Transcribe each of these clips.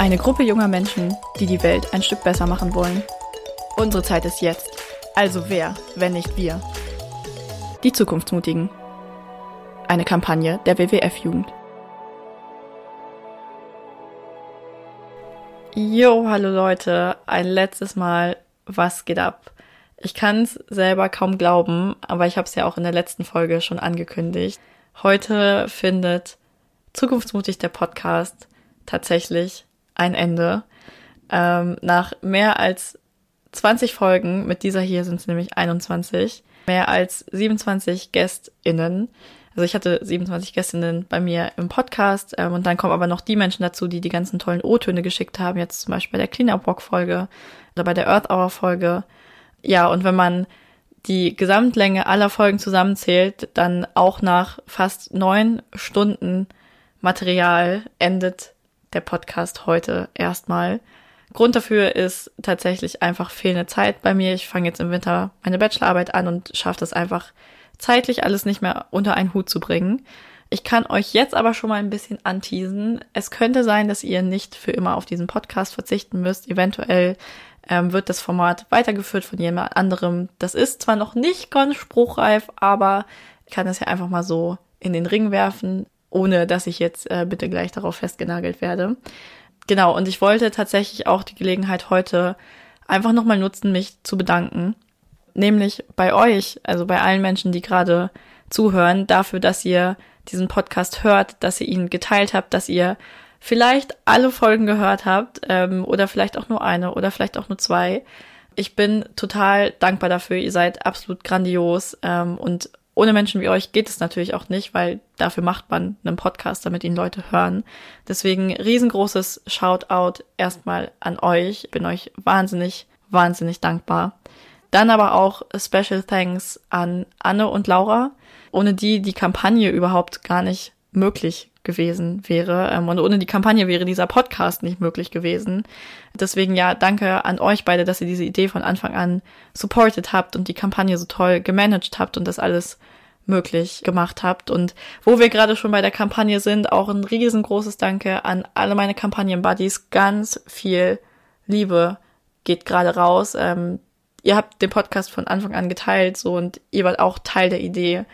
Eine Gruppe junger Menschen, die die Welt ein Stück besser machen wollen. Unsere Zeit ist jetzt. Also wer, wenn nicht wir? Die Zukunftsmutigen. Eine Kampagne der WWF-Jugend. Jo, hallo Leute, ein letztes Mal, was geht ab? Ich kann es selber kaum glauben, aber ich habe es ja auch in der letzten Folge schon angekündigt. Heute findet Zukunftsmutig der Podcast tatsächlich ein Ende. Ähm, nach mehr als 20 Folgen, mit dieser hier sind es nämlich 21, mehr als 27 GästInnen. Also ich hatte 27 Gästinnen bei mir im Podcast ähm, und dann kommen aber noch die Menschen dazu, die die ganzen tollen O-Töne geschickt haben, jetzt zum Beispiel bei der Cleanup Walk Folge oder bei der Earth Hour Folge. Ja, und wenn man die Gesamtlänge aller Folgen zusammenzählt, dann auch nach fast neun Stunden Material endet der Podcast heute erstmal. Grund dafür ist tatsächlich einfach fehlende Zeit bei mir. Ich fange jetzt im Winter meine Bachelorarbeit an und schaffe das einfach zeitlich alles nicht mehr unter einen Hut zu bringen. Ich kann euch jetzt aber schon mal ein bisschen anteasen. Es könnte sein, dass ihr nicht für immer auf diesen Podcast verzichten müsst. Eventuell ähm, wird das Format weitergeführt von jemand anderem. Das ist zwar noch nicht ganz spruchreif, aber ich kann es ja einfach mal so in den Ring werfen ohne dass ich jetzt äh, bitte gleich darauf festgenagelt werde. Genau, und ich wollte tatsächlich auch die Gelegenheit heute einfach nochmal nutzen, mich zu bedanken. Nämlich bei euch, also bei allen Menschen, die gerade zuhören, dafür, dass ihr diesen Podcast hört, dass ihr ihn geteilt habt, dass ihr vielleicht alle Folgen gehört habt ähm, oder vielleicht auch nur eine oder vielleicht auch nur zwei. Ich bin total dankbar dafür. Ihr seid absolut grandios ähm, und ohne Menschen wie euch geht es natürlich auch nicht, weil dafür macht man einen Podcast, damit ihn Leute hören. Deswegen riesengroßes Shoutout erstmal an euch. Ich bin euch wahnsinnig, wahnsinnig dankbar. Dann aber auch Special Thanks an Anne und Laura, ohne die die Kampagne überhaupt gar nicht möglich gewesen wäre. Ähm, und ohne die Kampagne wäre dieser Podcast nicht möglich gewesen. Deswegen ja, danke an euch beide, dass ihr diese Idee von Anfang an supported habt und die Kampagne so toll gemanagt habt und das alles möglich gemacht habt. Und wo wir gerade schon bei der Kampagne sind, auch ein riesengroßes Danke an alle meine Kampagnen-Buddies. Ganz viel Liebe geht gerade raus. Ähm, ihr habt den Podcast von Anfang an geteilt, so und ihr wart auch Teil der Idee.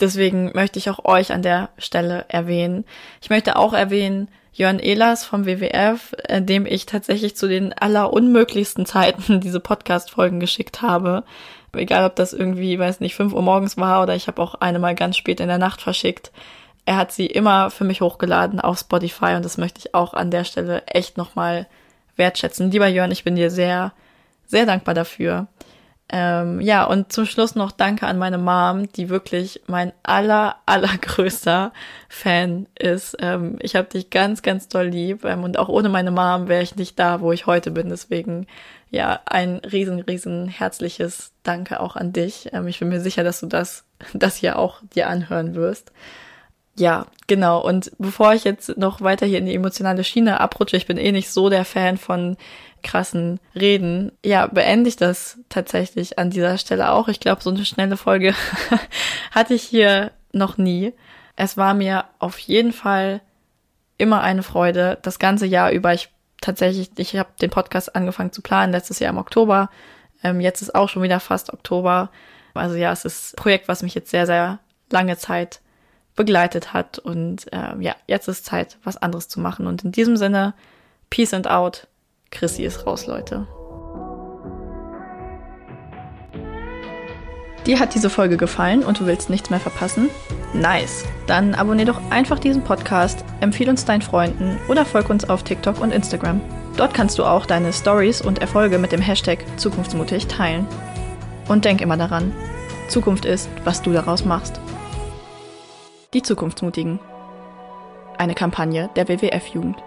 Deswegen möchte ich auch euch an der Stelle erwähnen. Ich möchte auch erwähnen, Jörn Ehlers vom WWF, äh, dem ich tatsächlich zu den allerunmöglichsten Zeiten diese Podcast-Folgen geschickt habe. Egal, ob das irgendwie, weiß nicht, fünf Uhr morgens war oder ich habe auch eine mal ganz spät in der Nacht verschickt. Er hat sie immer für mich hochgeladen auf Spotify und das möchte ich auch an der Stelle echt nochmal wertschätzen. Lieber Jörn, ich bin dir sehr, sehr dankbar dafür. Ähm, ja, und zum Schluss noch Danke an meine Mom, die wirklich mein aller, allergrößter Fan ist. Ähm, ich habe dich ganz, ganz doll lieb ähm, und auch ohne meine Mom wäre ich nicht da, wo ich heute bin. Deswegen ja, ein riesen, riesen herzliches Danke auch an dich. Ähm, ich bin mir sicher, dass du das, das hier auch dir anhören wirst. Ja, genau. Und bevor ich jetzt noch weiter hier in die emotionale Schiene abrutsche, ich bin eh nicht so der Fan von krassen Reden. Ja, beende ich das tatsächlich an dieser Stelle auch. Ich glaube, so eine schnelle Folge hatte ich hier noch nie. Es war mir auf jeden Fall immer eine Freude, das ganze Jahr über. Ich tatsächlich, ich habe den Podcast angefangen zu planen letztes Jahr im Oktober. Ähm, jetzt ist auch schon wieder fast Oktober. Also ja, es ist ein Projekt, was mich jetzt sehr, sehr lange Zeit begleitet hat. Und äh, ja, jetzt ist Zeit, was anderes zu machen. Und in diesem Sinne, Peace and out. Chrissy ist raus, Leute. Dir hat diese Folge gefallen und du willst nichts mehr verpassen? Nice! Dann abonnier doch einfach diesen Podcast, empfehle uns deinen Freunden oder folg uns auf TikTok und Instagram. Dort kannst du auch deine Stories und Erfolge mit dem Hashtag Zukunftsmutig teilen. Und denk immer daran, Zukunft ist, was du daraus machst. Die Zukunftsmutigen. eine Kampagne der WWF-Jugend.